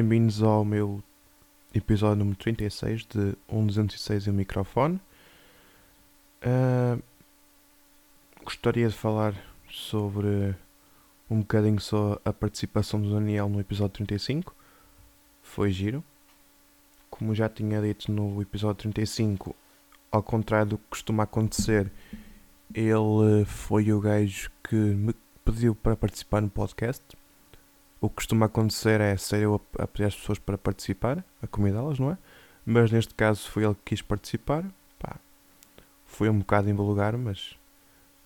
Bem-vindos ao meu episódio número 36 de 1206 e o microfone. Uh, gostaria de falar sobre um bocadinho só a participação do Daniel no episódio 35. Foi giro. Como já tinha dito no episódio 35, ao contrário do que costuma acontecer, ele foi o gajo que me pediu para participar no podcast o que costuma acontecer é ser eu a, pedir às pessoas para participar, a convidá-las, não é? Mas neste caso foi ele que quis participar. Pá, foi um bocado em lugar, mas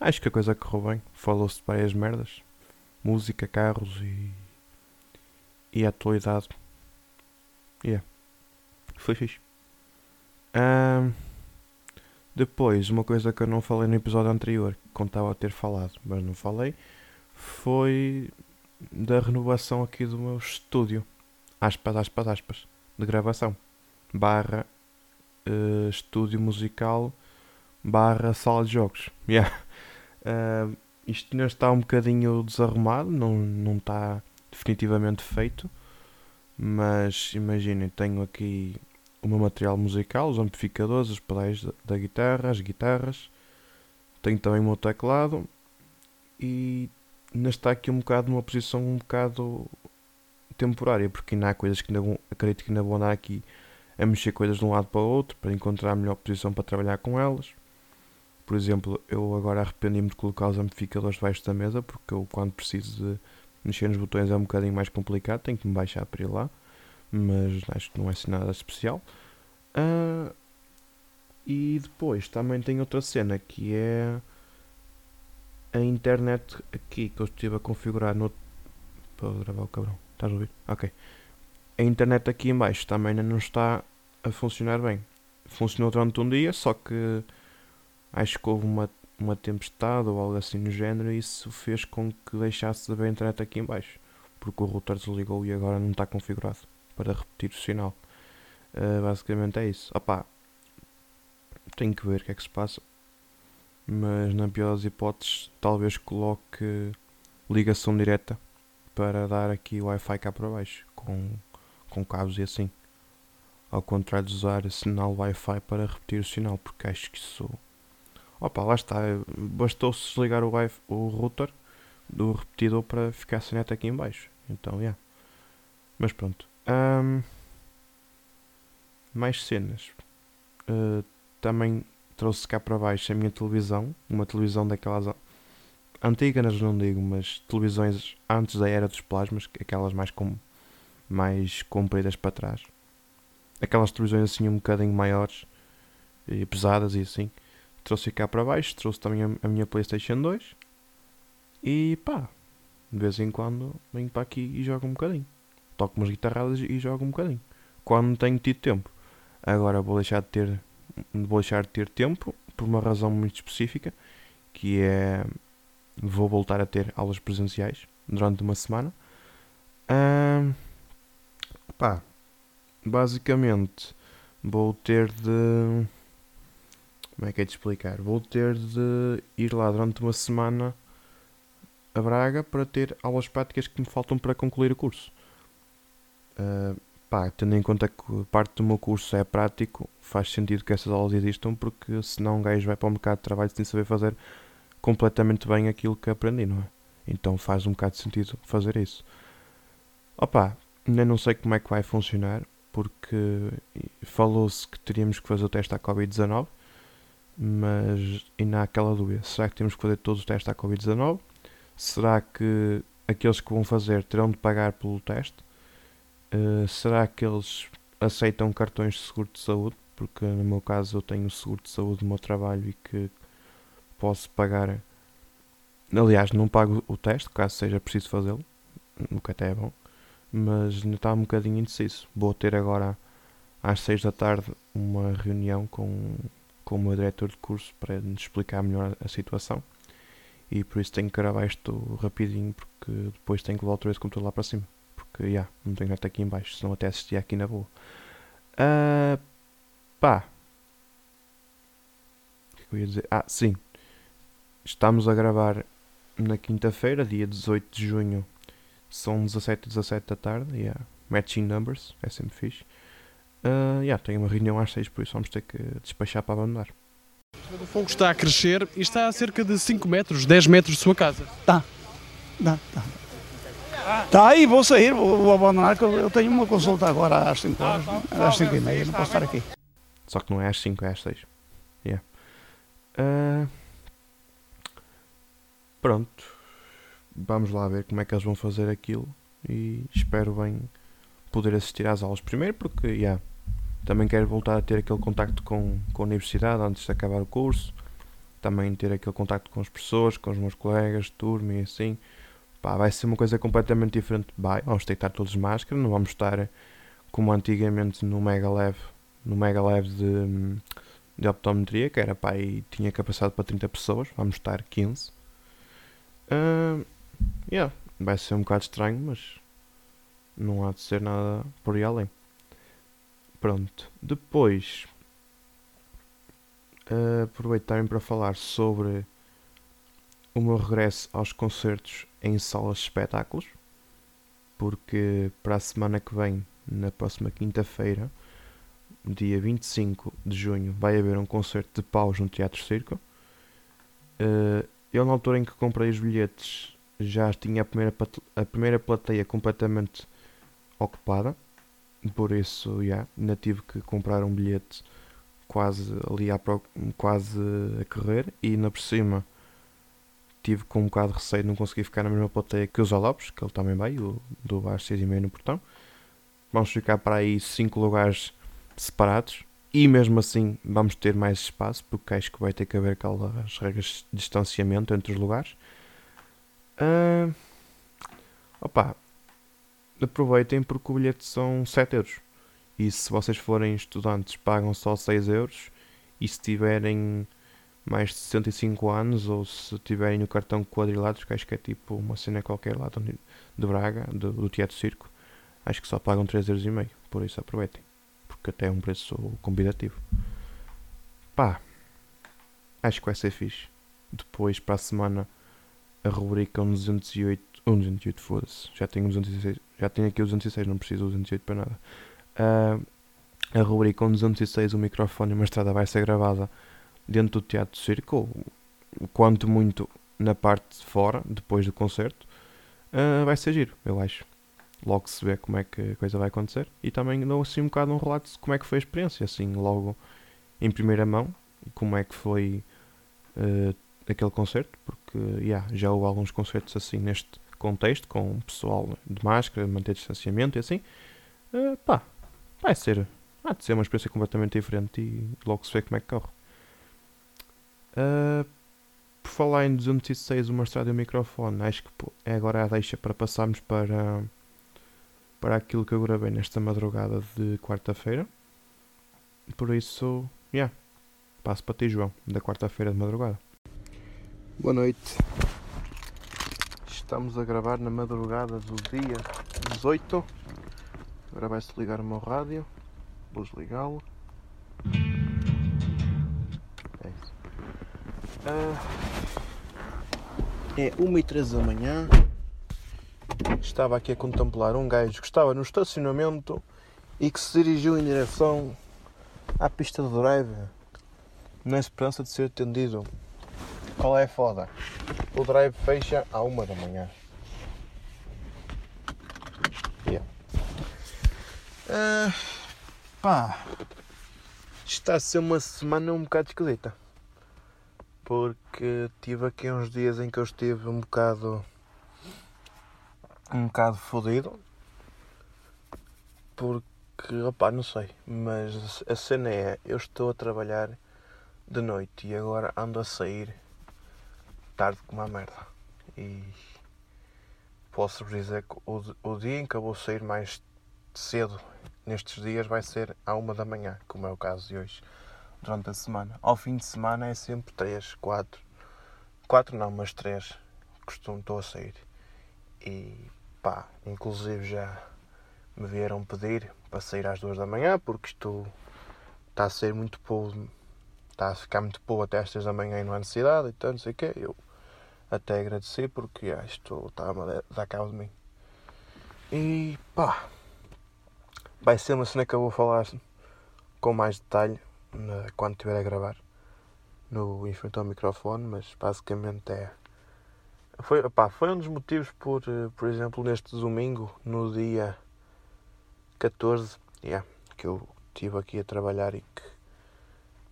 acho que a coisa correu bem. Falou-se de várias merdas: música, carros e. e atualidade. Yeah. Foi fixe. Um, depois, uma coisa que eu não falei no episódio anterior, que contava a ter falado, mas não falei, foi da renovação aqui do meu estúdio. Aspas, aspas, aspas. De gravação. Barra uh, estúdio musical barra sala de jogos. Yeah. Uh, isto ainda está um bocadinho desarrumado, não, não está definitivamente feito. Mas imaginem, tenho aqui o meu material musical, os amplificadores, os pedais da, guitarra, as guitarras. Tenho também o meu teclado e ainda está aqui um bocado numa posição um bocado temporária, porque ainda há coisas que ainda vão, acredito que ainda vou andar aqui a mexer coisas de um lado para o outro para encontrar a melhor posição para trabalhar com elas. Por exemplo, eu agora arrependi-me de colocar os amplificadores debaixo da mesa porque eu quando preciso de mexer nos botões é um bocadinho mais complicado, tenho que me baixar para ir lá, mas acho que não é assim nada especial. Uh, e depois também tem outra cena que é a internet aqui que eu estive a configurar no. Para gravar o cabrão. Estás a ouvir? Ok. A internet aqui em baixo também não está a funcionar bem. Funcionou durante um dia, só que acho que houve uma, uma tempestade ou algo assim no género e isso fez com que deixasse de haver internet aqui em baixo. Porque o router desligou e agora não está configurado para repetir o sinal. Uh, basicamente é isso. Opá, tenho que ver o que é que se passa mas na pior das hipóteses talvez coloque ligação direta para dar aqui o Wi-Fi cá para baixo com, com cabos e assim. Ao contrário de usar sinal Wi-Fi para repetir o sinal porque acho que isso opa lá está bastou-se desligar o, Wi o router do repetidor para ficar sem net aqui em baixo então yeah. mas pronto. Um, mais cenas. Uh, também trouxe cá para baixo a minha televisão, uma televisão daquelas antigas, não digo, mas televisões antes da era dos plasmas, aquelas mais com mais compridas para trás. Aquelas televisões assim um bocadinho maiores e pesadas e assim. Trouxe cá para baixo, trouxe também a, a minha Playstation 2 e pá, de vez em quando venho para aqui e jogo um bocadinho. Toco umas guitarradas e jogo um bocadinho. Quando tenho tido tempo. Agora vou deixar de ter vou deixar de ter tempo por uma razão muito específica, que é vou voltar a ter aulas presenciais durante uma semana. Um, pá, basicamente vou ter de como é que é de explicar? Vou ter de ir lá durante uma semana a Braga para ter aulas práticas que me faltam para concluir o curso. Uh, pá, tendo em conta que parte do meu curso é prático, faz sentido que essas aulas existam, porque senão um gajo vai para o mercado de trabalho sem saber fazer completamente bem aquilo que aprendi, não é? Então faz um bocado de sentido fazer isso. Opa, ainda não sei como é que vai funcionar, porque falou-se que teríamos que fazer o teste à Covid-19, mas ainda há aquela dúvida: será que temos que fazer todos os testes à Covid-19? Será que aqueles que vão fazer terão de pagar pelo teste? Uh, será que eles aceitam cartões de seguro de saúde? Porque no meu caso eu tenho seguro de saúde no meu trabalho e que posso pagar. Aliás, não pago o teste, caso seja preciso fazê-lo, o que até é bom, mas ainda está um bocadinho indeciso. Vou ter agora às 6 da tarde uma reunião com, com o meu diretor de curso para explicar melhor a situação e por isso tenho que gravar isto rapidinho porque depois tenho que voltar esse computador lá para cima porque, já, yeah, não tenho nada aqui em baixo, senão até assistia aqui na boa. Uh, pá. O que, é que eu ia dizer? Ah, sim. Estamos a gravar na quinta-feira, dia 18 de junho São 17 e 17 da tarde. Yeah. Matching numbers, é sempre fixe. Uh, yeah, tenho uma reunião às 6, por isso vamos ter que despachar para abandonar. O fogo está a crescer e está a cerca de 5 metros, 10 metros de sua casa. Tá, tá, tá. Tá aí, vou sair, vou, vou abandonar, que eu eu tenho uma consulta agora às 5 horas, às 5 e meia, não posso estar aqui. Só que não é às 5, é às 6. Yeah. Ah, pronto. Vamos lá ver como é que eles vão fazer aquilo. E espero bem poder assistir às aulas. Primeiro porque, yeah, também quero voltar a ter aquele contacto com, com a universidade antes de acabar o curso. Também ter aquele contacto com as pessoas, com os meus colegas de turma e assim. Pá, vai ser uma coisa completamente diferente. Vai, vamos ter que estar todos de máscara, não vamos estar como antigamente no Mega Leve, no Mega Leve de, de optometria, que era pá, e tinha capacidade para 30 pessoas, vamos estar 15. Ah, yeah, vai ser um bocado estranho, mas não há de ser nada por aí além. Pronto, depois aproveito também para falar sobre o meu regresso aos concertos em salas de espetáculos, porque para a semana que vem, na próxima quinta-feira, dia 25 de junho, vai haver um concerto de paus no Teatro Circo. Eh, eu, na altura em que comprei os bilhetes, já tinha a primeira, a primeira plateia completamente ocupada, por isso, já, ainda tive que comprar um bilhete quase ali à quase a correr e ainda por cima tive com um bocado de receio de não conseguir ficar na mesma plateia que o Zé Lopes, que ele também vai, do às 6 e meia no portão. Vamos ficar para aí 5 lugares separados e mesmo assim vamos ter mais espaço, porque acho que vai ter que haver aquelas regras de distanciamento entre os lugares. Ah, opa, aproveitem porque o bilhete são 7 euros. E se vocês forem estudantes pagam só 6 euros e se tiverem mais de 65 anos ou se tiverem o cartão quadrilados, que acho que é tipo uma cena qualquer lá de, Braga, do, do Teatro Circo, acho que só pagam 3,5€. Por isso aproveitem, porque até é um preço convidativo. Pá, acho que vai ser fixe. Depois para a semana a rubrica 208, 208 foda-se, já tenho 206, já tenho aqui o 206, não preciso do 208 para nada. Ah, a rubrica 206, o microfone e uma estrada vai ser gravada dentro do Teatro Circo, ou quanto muito na parte de fora, depois do concerto, ah, vai ser giro, eu acho. Logo se vê como é que a coisa vai acontecer. E também dou assim um bocado um relato de como é que foi a experiência, assim, logo em primeira mão, como é que foi ah, aquele concerto, porque yeah, já houve alguns concertos assim neste contexto, com o pessoal de máscara, manter distanciamento e assim. Ah, pá, vai ser, há de ser uma experiência completamente diferente e logo se vê como é que corre. Uh, por falar em 206, uma estrada e um microfone, acho que é agora a deixa para passarmos para, para aquilo que eu gravei nesta madrugada de quarta-feira. Por isso, yeah, passo para ti, João, da quarta-feira de madrugada. Boa noite. Estamos a gravar na madrugada do dia 18. Agora vai-se ligar o meu rádio. Vou desligá-lo. É 1 e 13 da manhã. Estava aqui a contemplar um gajo que estava no estacionamento e que se dirigiu em direção à pista de drive na esperança de ser atendido. Qual é a foda? O drive fecha à 1 da manhã. Yeah. Ah, pá, está a ser uma semana um bocado esquisita porque tive aqui uns dias em que eu estive um bocado um bocado fodido. Porque opá, não sei, mas a cena é eu estou a trabalhar de noite e agora ando a sair tarde como a merda. E posso dizer que o, o dia em que eu vou sair mais cedo nestes dias vai ser à uma da manhã, como é o caso de hoje durante a semana. Ao fim de semana é sempre 3, 4. 4 não, mas 3. Costumo estou a sair. E pá, inclusive já me vieram pedir para sair às 2 da manhã porque isto está a ser muito pouco. Está a ficar muito pouco até às 3 da manhã e não há necessidade e tanto, não sei o quê. Eu até agradeci porque ah, isto está a dar cabo de mim. E pá, vai ser uma cena que eu vou falar com mais detalhe né, quando estiver a gravar no em ao microfone, mas basicamente é. Foi, pá, foi um dos motivos por, eh, por exemplo, neste domingo, no dia 14, yeah, que eu estive aqui a trabalhar e que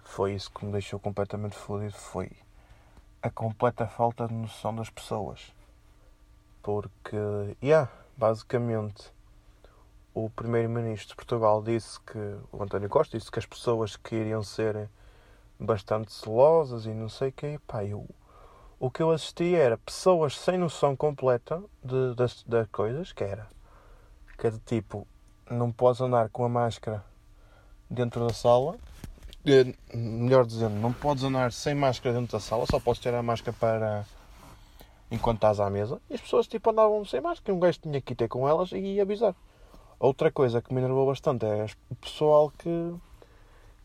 foi isso que me deixou completamente fodido, foi a completa falta de noção das pessoas. Porque, yeah, basicamente, o primeiro-ministro de Portugal disse que, o António Costa disse que as pessoas que iriam ser bastante celosas e não sei o quê, pá, eu, o que eu assisti era pessoas sem noção completa de, das, das coisas, que era, que é de tipo, não podes andar com a máscara dentro da sala, eh, melhor dizendo, não podes andar sem máscara dentro da sala, só podes ter a máscara para enquanto estás à mesa. E as pessoas tipo andavam sem máscara, um gajo tinha que ir ter com elas e avisar. Outra coisa que me enervou bastante é o pessoal que,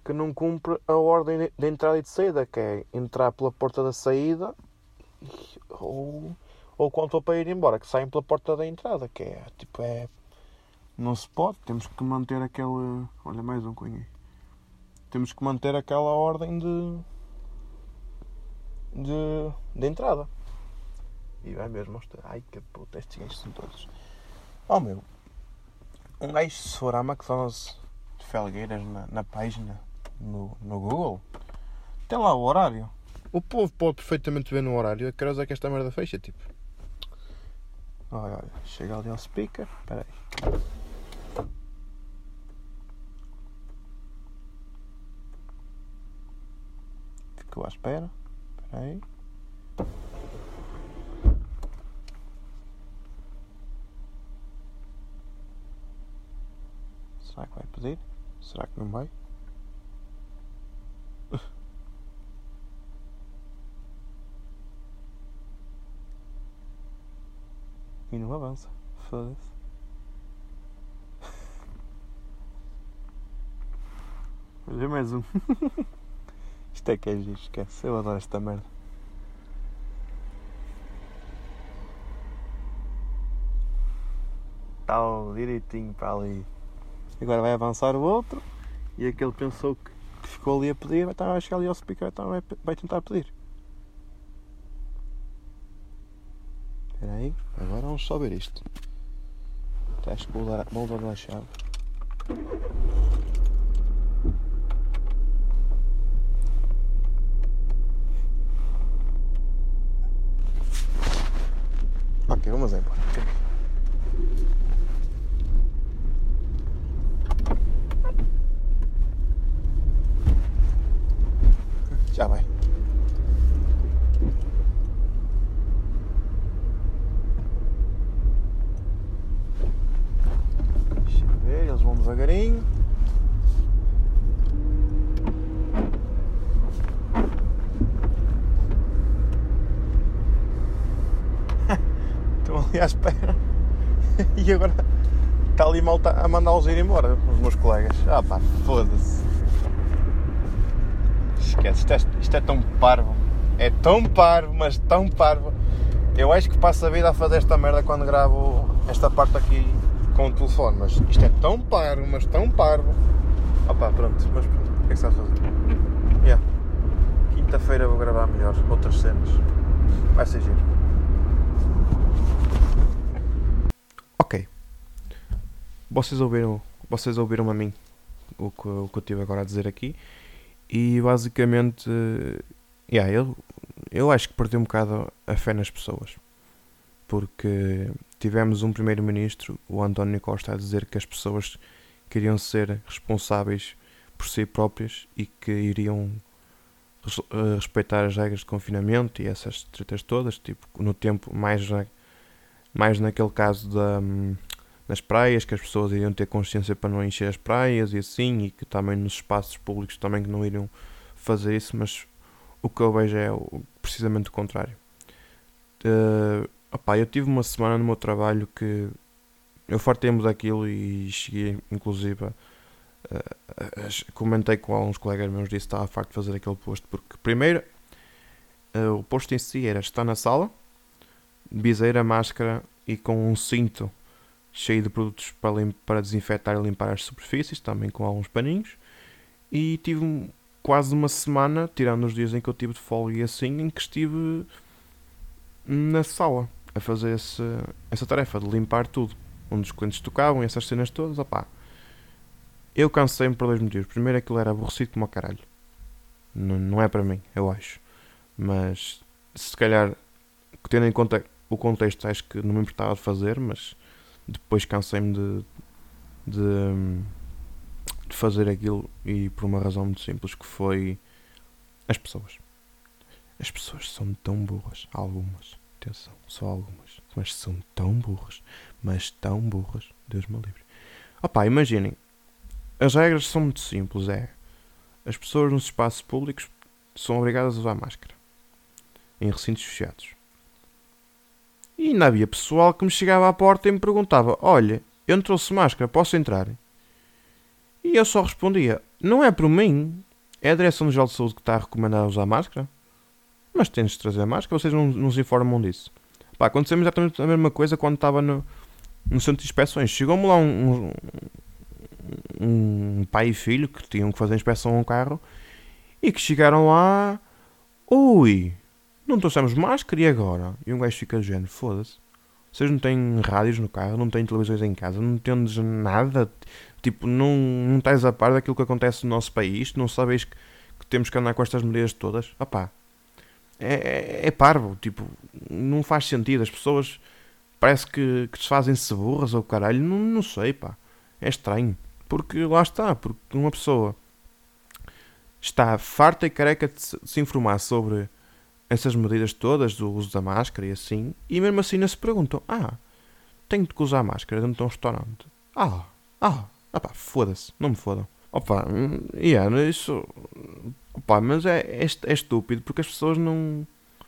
que não cumpre a ordem de entrada e de saída, que é entrar pela porta da saída ou, ou estou para ir embora, que saem pela porta da entrada, que é tipo é. Não se pode, temos que manter aquele. Olha mais um cunho Temos que manter aquela ordem de. de, de entrada. E vai mesmo mostrar. Ai que puta, estes gajos são todos. Oh meu. Um gajo se for à McDonald's de Felgueiras na, na página, no, no Google, tem lá o horário. O povo pode perfeitamente ver no horário a que horas é que esta merda fecha, tipo. Olha, olha, chega ali ao speaker. Espera aí. Ficou à espera. Espera aí. Será que vai pedir? Será que não vai? E não avança. Foda-se. Olha mais um. Isto é que é giro, esquece. Eu adoro esta merda. Tal direitinho para ali. Agora vai avançar o outro e aquele pensou que, que ficou ali a pedir, vai, estar, a chegar ali ao speaker então vai, vai tentar pedir. Espera aí, agora vamos só ver isto. Acho que vou dar, vou chave. Ok, vamos embora. Já vai. Deixa eu ver, eles vão devagarinho. Estão ali à espera. E agora está ali malta a mandá-los ir embora, os meus colegas. Ah pá, foda-se. Esquece, isto é, isto é tão parvo. É tão parvo, mas tão parvo. Eu acho que passo a vida a fazer esta merda quando gravo esta parte aqui com o telefone. Mas isto é tão parvo, mas tão parvo. Opa, pronto, mas pronto. O que é que vai fazer? Yeah. Quinta-feira vou gravar melhor, outras cenas. Vai ser giro. Ok. Vocês ouviram, vocês ouviram a mim o que, o que eu tive agora a dizer aqui. E basicamente, yeah, eu, eu acho que perdi um bocado a fé nas pessoas. Porque tivemos um primeiro-ministro, o António Costa, a dizer que as pessoas queriam ser responsáveis por si próprias e que iriam respeitar as regras de confinamento e essas tretas todas, tipo, no tempo mais, mais naquele caso da, nas praias, que as pessoas iriam ter consciência para não encher as praias e assim, e que também nos espaços públicos também que não iriam fazer isso, mas o que eu vejo é precisamente o contrário. Uh, eu tive uma semana no meu trabalho que eu fartei-me daquilo e cheguei inclusive a, a, a, comentei com alguns colegas meus disse que estava farto de fazer aquele posto porque primeiro uh, o posto em si era estar na sala, biseira, máscara e com um cinto cheio de produtos para, para desinfetar e limpar as superfícies, também com alguns paninhos. E tive quase uma semana, tirando os dias em que eu tive de folga e assim, em que estive na sala a fazer esse, essa tarefa de limpar tudo. Onde os clientes tocavam, essas cenas todas, opá. Eu cansei-me por dois motivos. Primeiro, aquilo era aborrecido como o caralho. Não, não é para mim, eu acho. Mas, se calhar, tendo em conta o contexto, acho que não me importava de fazer, mas depois cansei-me de, de, de fazer aquilo e por uma razão muito simples que foi as pessoas. As pessoas são tão burras, algumas, atenção, só algumas, mas são tão burras, mas tão burras, Deus me livre. Opá, imaginem, as regras são muito simples, é, as pessoas nos espaços públicos são obrigadas a usar máscara, em recintos fechados. E ainda havia pessoal que me chegava à porta e me perguntava: Olha, eu não trouxe máscara, posso entrar? E eu só respondia: Não é por mim, é a Direção-Geral de Saúde que está a recomendar usar máscara. Mas tens de trazer máscara, vocês não nos informam disso. Pá, aconteceu exatamente a mesma coisa quando estava no, no centro de inspeções. Chegou-me lá um, um, um pai e filho que tinham que fazer inspeção a um carro e que chegaram lá. Ui, não trouxemos máscara e agora? E um gajo fica de género, foda-se. Vocês não têm rádios no carro, não têm televisões em casa, não entendes nada. Tipo, não, não estás a par daquilo que acontece no nosso país, não sabes que, que temos que andar com estas medidas todas. Opá, é, é, é parvo, tipo, não faz sentido. As pessoas parece que, que desfazem-se burras ou caralho, não, não sei, pá. É estranho. Porque lá está, porque uma pessoa está farta e careca se, de se informar sobre essas medidas todas do uso da máscara e assim, e mesmo assim não se perguntam: Ah, tenho que usar máscara dentro de um restaurante. Ah, ah, ah pá, foda-se, não me fodam. Opa, hum, yeah, isso. Opa, mas é, é, é estúpido porque as pessoas não.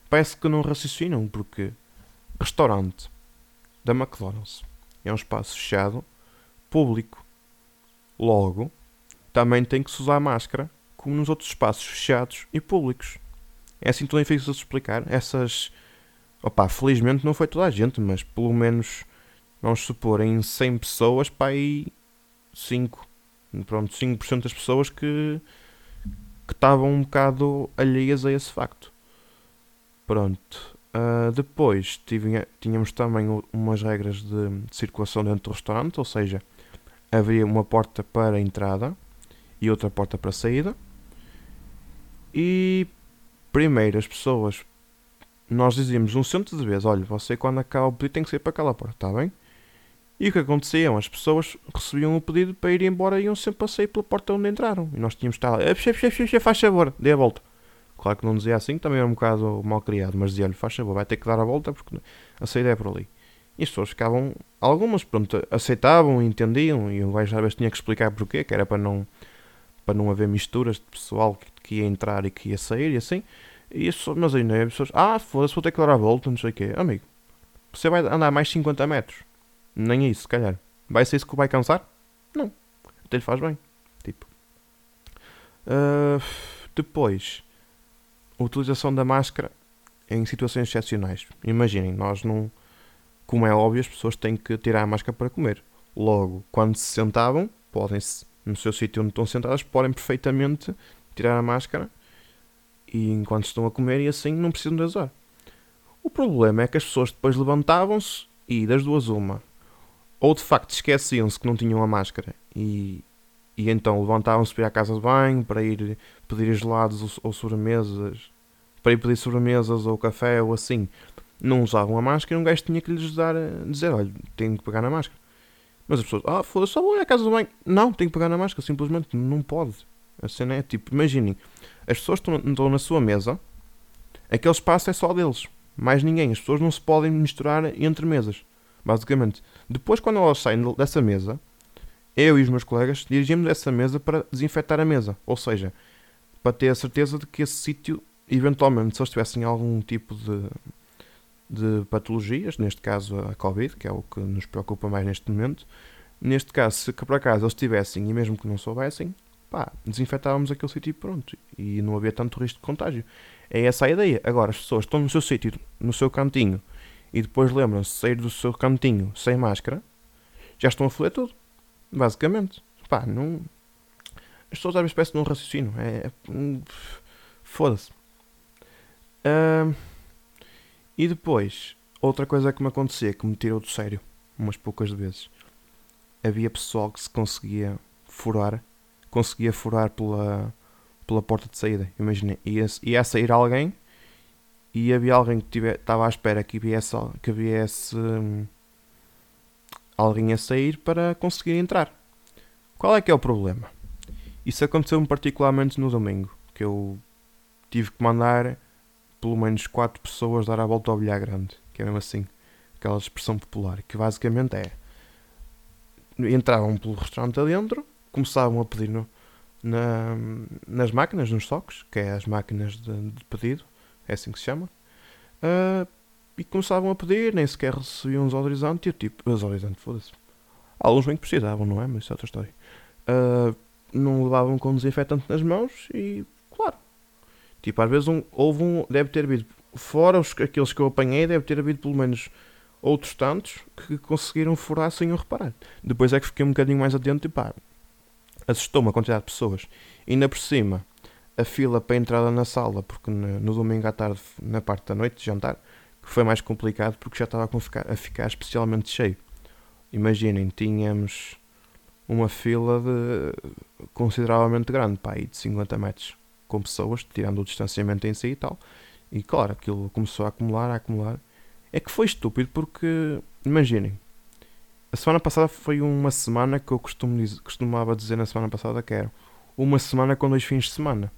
Parece que não raciocinam, porque restaurante da McDonald's é um espaço fechado, público. Logo, também tem que se usar máscara, como nos outros espaços fechados e públicos. É assim tão difícil de explicar. Essas. Opa, felizmente não foi toda a gente, mas pelo menos, vamos supor, em 100 pessoas, aí 5. Pronto, 5% das pessoas que. que estavam um bocado alheias a esse facto. Pronto. Ah, depois tive- tínhamos também umas regras de, de circulação dentro do restaurante, ou seja, havia uma porta para a entrada e outra porta para a saída. E primeiro as pessoas, nós dizíamos um centro de vez: olha, você quando acaba o pedido tem que sair para aquela porta, está bem? E o que acontecia? As pessoas recebiam o pedido para ir embora e iam sempre a sair pela porta onde entraram. E nós tínhamos de estar lá: "Eh, chefe, chefe, chefe, faz favor, dê a volta. Claro que não dizia assim, também era um bocado mal criado, mas dizia-lhe: faz favor, vai ter que dar a volta porque a saída é por ali. E as pessoas ficavam, algumas, pronto, aceitavam, entendiam, e o gajo às vezes tinha que explicar porquê, que era para não, para não haver misturas de pessoal que, que ia entrar e que ia sair e assim. E as mas ainda as pessoas, ah, foda-se, vou ter que dar a volta, não sei o quê. Amigo, você vai andar mais 50 metros. Nem é isso, se calhar. Vai ser isso que vai cansar? Não. Até lhe faz bem. Tipo. Ah, depois, utilização da máscara em situações excepcionais. Imaginem, nós não. Como é óbvio, as pessoas têm que tirar a máscara para comer. Logo, quando se sentavam, podem-se, no seu sítio onde estão sentadas, podem perfeitamente tirar a máscara e enquanto estão a comer e assim não precisam de usar. O problema é que as pessoas depois levantavam-se e das duas uma. Ou de facto esqueciam-se que não tinham a máscara e, e então levantavam-se para ir à casa de banho, para ir pedir gelados ou, ou sobremesas, para ir pedir sobremesas ou café ou assim. Não usavam a máscara e um gajo tinha que lhes dar, dizer, olha, tenho que pegar na máscara. Mas as pessoas, ah, foda-se, só vou ir à casa do banho. Não, tenho que pegar na máscara, simplesmente não pode. A cena é tipo, imaginem, as pessoas estão, na sua mesa, aquele espaço é só deles, mais ninguém. As pessoas não se podem misturar entre mesas, basicamente. Depois, quando elas saem dessa mesa, eu e os meus colegas dirigimos dessa mesa para desinfetar a mesa. Ou seja, para ter a certeza de que esse sítio, eventualmente, se eles tivessem algum tipo de, de patologias, neste caso a Covid, que é o que nos preocupa mais neste momento, neste caso, se por acaso eles tivessem, e mesmo que não soubessem, pá, desinfetávamos aquele sítio e pronto. E não havia tanto risco de contágio. É essa a ideia. Agora, as pessoas estão no seu sítio, no seu cantinho, e depois lembram-se de sair do seu cantinho sem máscara, já estão a foder tudo. Basicamente. Pá, não. As pessoas às vezes parecem num raciocínio. É. é Foda-se. Uh, e depois, outra coisa que me acontecia que me tirou do sério, umas poucas vezes, havia pessoal que se conseguia furar, conseguia furar pela, pela porta de saída. Imagina, ia, ia sair alguém e havia alguém que estava à espera que viesse, que viesse hum, alguém a sair para conseguir entrar. Qual é que é o problema? Isso aconteceu-me particularmente no domingo, que eu tive que mandar pelo menos 4 pessoas dar a volta ao bilhar grande, que é mesmo assim, aquela expressão popular, que basicamente é entravam pelo restaurante adentro, começavam a pedir no, na, nas máquinas, nos toques, que é as máquinas de, de pedido, é assim que se chama, uh, e começavam a pedir, nem sequer recebiam os autorizantes, e eu tipo, os autorizantes, foda-se. Alguns bem que precisavam, não é? Mas isso é outra história. Uh, não levavam com desinfetante nas mãos e, claro, tipo, às vezes um, houve um, deve ter havido, fora os, aqueles que eu apanhei, deve ter havido pelo menos outros tantos que conseguiram furar sem eu reparar. Depois é que fiquei um bocadinho mais atento e pá, assustou-me a quantidade de pessoas. E ainda por cima, a fila para a entrada na sala, porque no, domingo à tarde, na parte da noite, de jantar, que foi mais complicado porque já estava a ficar, a ficar especialmente cheio. Imaginem, tínhamos uma fila de consideravelmente grande, pá, de 50 metros, com pessoas, tirando o distanciamento em si e tal. E claro, aquilo começou a acumular, a acumular. É que foi estúpido porque, imaginem, a semana passada foi uma semana que eu costumo costumava dizer na semana passada que era uma semana com dois fins de semana.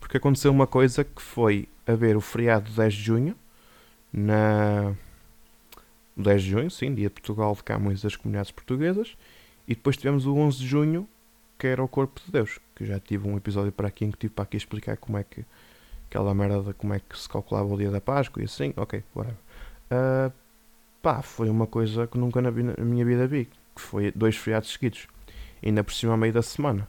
Porque aconteceu uma coisa que foi haver o feriado de 10 de junho, na 10 de junho, sim, dia de Portugal de Camões das comunidades portuguesas, e depois tivemos o 11 de junho, que era o Corpo de Deus, que já tive um episódio para aqui em que tive para aqui explicar como é que aquela merda como é que se calculava o dia da Páscoa e assim, ok, whatever. Uh, pá, foi uma coisa que nunca na, na, minha vida vi, que foi dois feriados seguidos, ainda por cima a meio da semana.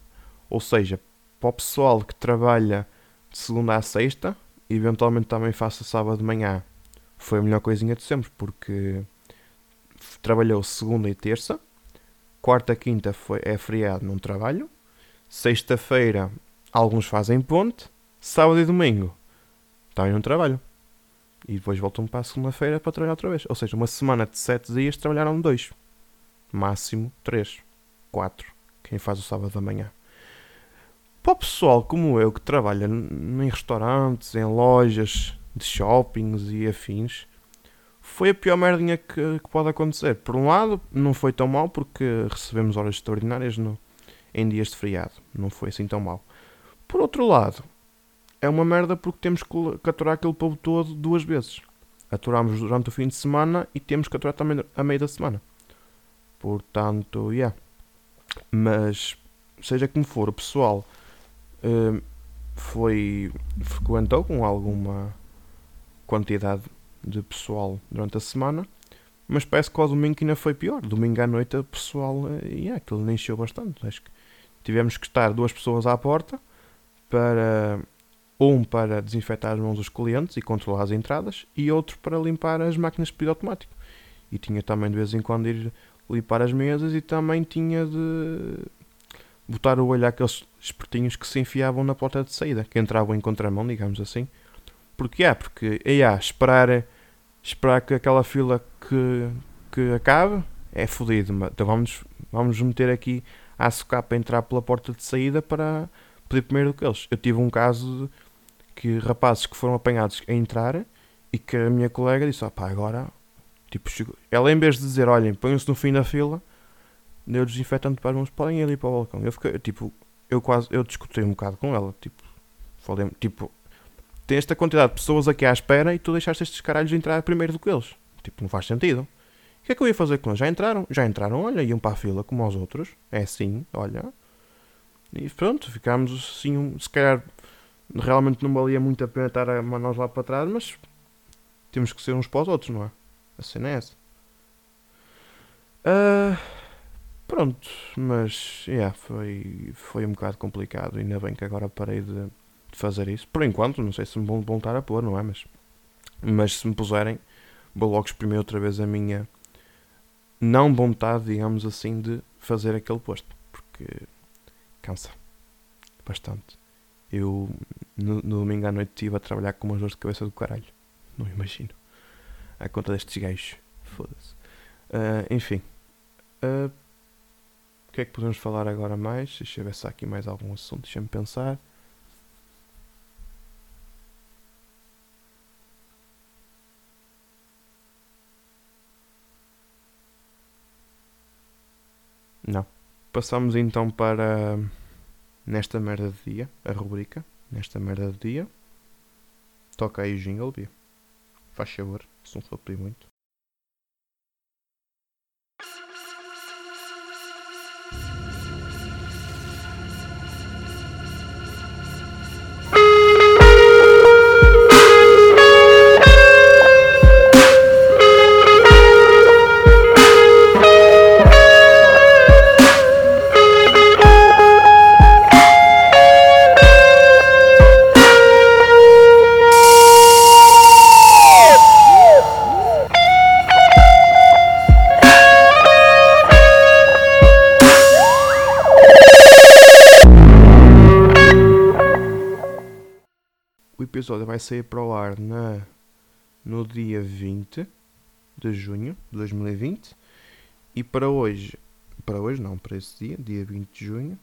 Ou seja, para o pessoal que trabalha de segunda a sexta, eventualmente também faça sábado de manhã, foi a melhor coisinha de sempre, porque trabalhou segunda e terça, quarta, quinta foi, é feriado, não trabalho, sexta-feira alguns fazem ponte, sábado e domingo também não trabalho. E depois voltam para a segunda-feira para trabalhar outra vez. Ou seja, uma semana de 7 dias trabalharam dois. Máximo 3, 4. Quem faz o sábado da manhã. Para o pessoal como eu que trabalha em restaurantes, em lojas de shoppings e afins, foi a pior merdinha que, que, pode acontecer. Por um lado, não foi tão mal porque recebemos horas extraordinárias no, em dias de feriado. Não foi assim tão mal. Por outro lado, é uma merda porque temos que aturar aquele povo todo duas vezes. Aturamos durante o fim de semana e temos que aturar também a meio da semana. Portanto, yeah. Mas, seja como for, o pessoal uh, foi frequentou com alguma quantidade de pessoal durante a semana, mas parece que o domingo ainda foi pior. Domingo à noite o pessoal, uh, yeah, aquilo encheu bastante. Acho que tivemos que estar duas pessoas à porta para um para desinfetar as mãos dos clientes e controlar as entradas, e outro para limpar as máquinas de pedido automático. E tinha também de vez em quando ir limpar as mesas e também tinha de botar o olho àqueles espertinhos que se enfiavam na porta de saída, que entravam em contramão, digamos assim. Porque é, porque é, é esperar, esperar que aquela fila que, que acabe é fodido. Então vamos, vamos meter aqui a socar para entrar pela porta de saída para pedir primeiro do que eles. Eu tive um caso que rapazes que foram apanhados a entrar e que a minha colega disse: opá, agora. Tipo, chegou. ela em vez de dizer: olhem, ponham-se no fim da fila, deu desinfetante para uns, podem ir ali para o balcão. Eu fiquei, tipo, eu quase, eu discuti um bocado com ela, tipo, falei, tipo, tem esta quantidade de pessoas aqui à espera e tu deixaste estes caralhos entrar primeiro do que eles. Tipo, não faz sentido. O que é que eu ia fazer com eles? Já entraram? Já entraram, olha, iam para a fila como aos outros. É assim, olha. E pronto, ficámos assim, se calhar realmente não valia muito a pena estar a mandar lá para trás, mas temos que ser uns para os outros, não é? A cena é essa. Uh, pronto, mas yeah, foi, foi um bocado complicado. Ainda bem que agora parei de, de, fazer isso. Por enquanto, não sei se me vão voltar a pôr, não é? Mas, mas se me puserem, vou logo exprimir outra vez a minha não vontade, digamos assim, de fazer aquele posto, porque cansa bastante. Eu no, no domingo à noite estive a trabalhar com umas dores de cabeça do caralho. Não imagino. À conta destes gajos. Foda-se. Uh, enfim. Uh, o que é que podemos falar agora mais? Deixa eu ver se há aqui mais algum assunto. Deixa-me pensar. Não. Passamos então para nesta merda de dia, a rubrica. Nesta merda de dia. Toca aí o jingle, Bia. Faz favor, se não for pedir muito. Episódio vai sair para o ar na, no dia 20 de junho de 2020. E para hoje, para hoje não, para esse dia, dia 20 de junho,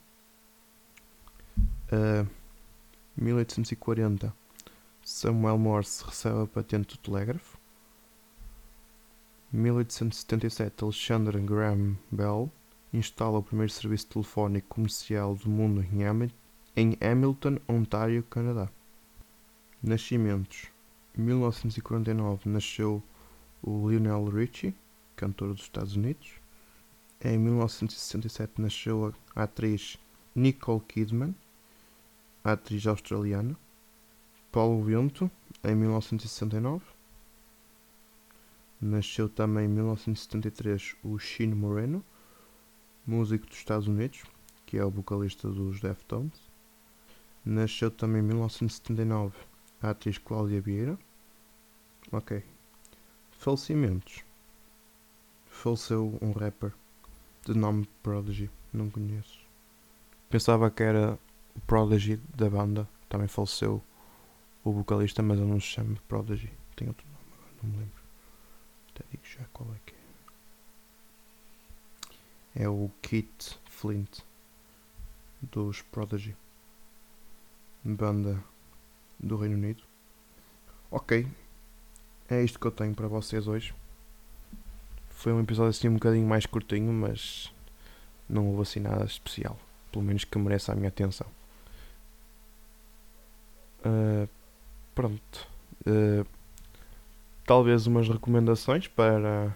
uh, 1840, Samuel Morse recebe a patente do telégrafo. 1877, Alexander Graham Bell instala o primeiro serviço telefónico comercial do mundo em Hamilton, Ontário, Canadá. Nascimentos: 1949 nasceu o Lionel Richie, cantor dos Estados Unidos. Em 1967 nasceu a atriz Nicole Kidman, atriz australiana. Paulo Bento, em 1969. Nasceu também em 1973 o Shane Moreno, músico dos Estados Unidos, que é o vocalista dos Deftones. Nasceu também em 1979 a atriz Cláudia Vieira. Ok. Falecimentos. Faleceu um rapper de nome Prodigy. Não conheço. Pensava que era o Prodigy da banda. Também faleceu o vocalista, mas ele não se chama Prodigy. Tem outro nome agora, não me lembro. Até digo já qual é que é. É o Kit Flint dos Prodigy. Banda do Reino Unido. Ok, é isto que eu tenho para vocês hoje. Foi um episódio assim um bocadinho mais curtinho, mas não houve assim nada especial. Pelo menos que mereça a minha atenção. Uh, pronto. Uh, talvez umas recomendações para,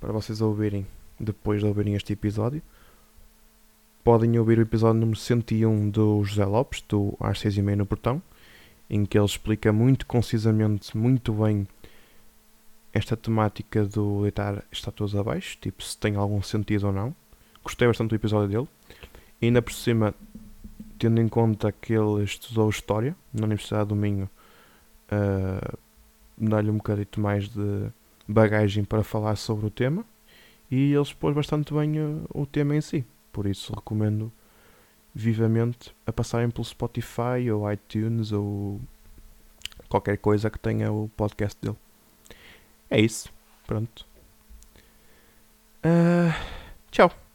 para vocês ouvirem depois de ouvirem este episódio podem ouvir o episódio número 101 do José Lopes, do Às 6 e meia no Portão, em que ele explica muito concisamente, muito bem, esta temática do deitar estátuas abaixo, tipo se tem algum sentido ou não. Gostei bastante do episódio dele. E ainda por cima, tendo em conta que ele estudou História na Universidade do Minho, uh, dá-lhe um bocadito mais de bagagem para falar sobre o tema. E ele expôs bastante bem uh, o tema em si. Por isso recomendo vivamente a passarem pelo Spotify ou iTunes ou qualquer coisa que tenha o podcast dele. É isso. Pronto. Uh, tchau.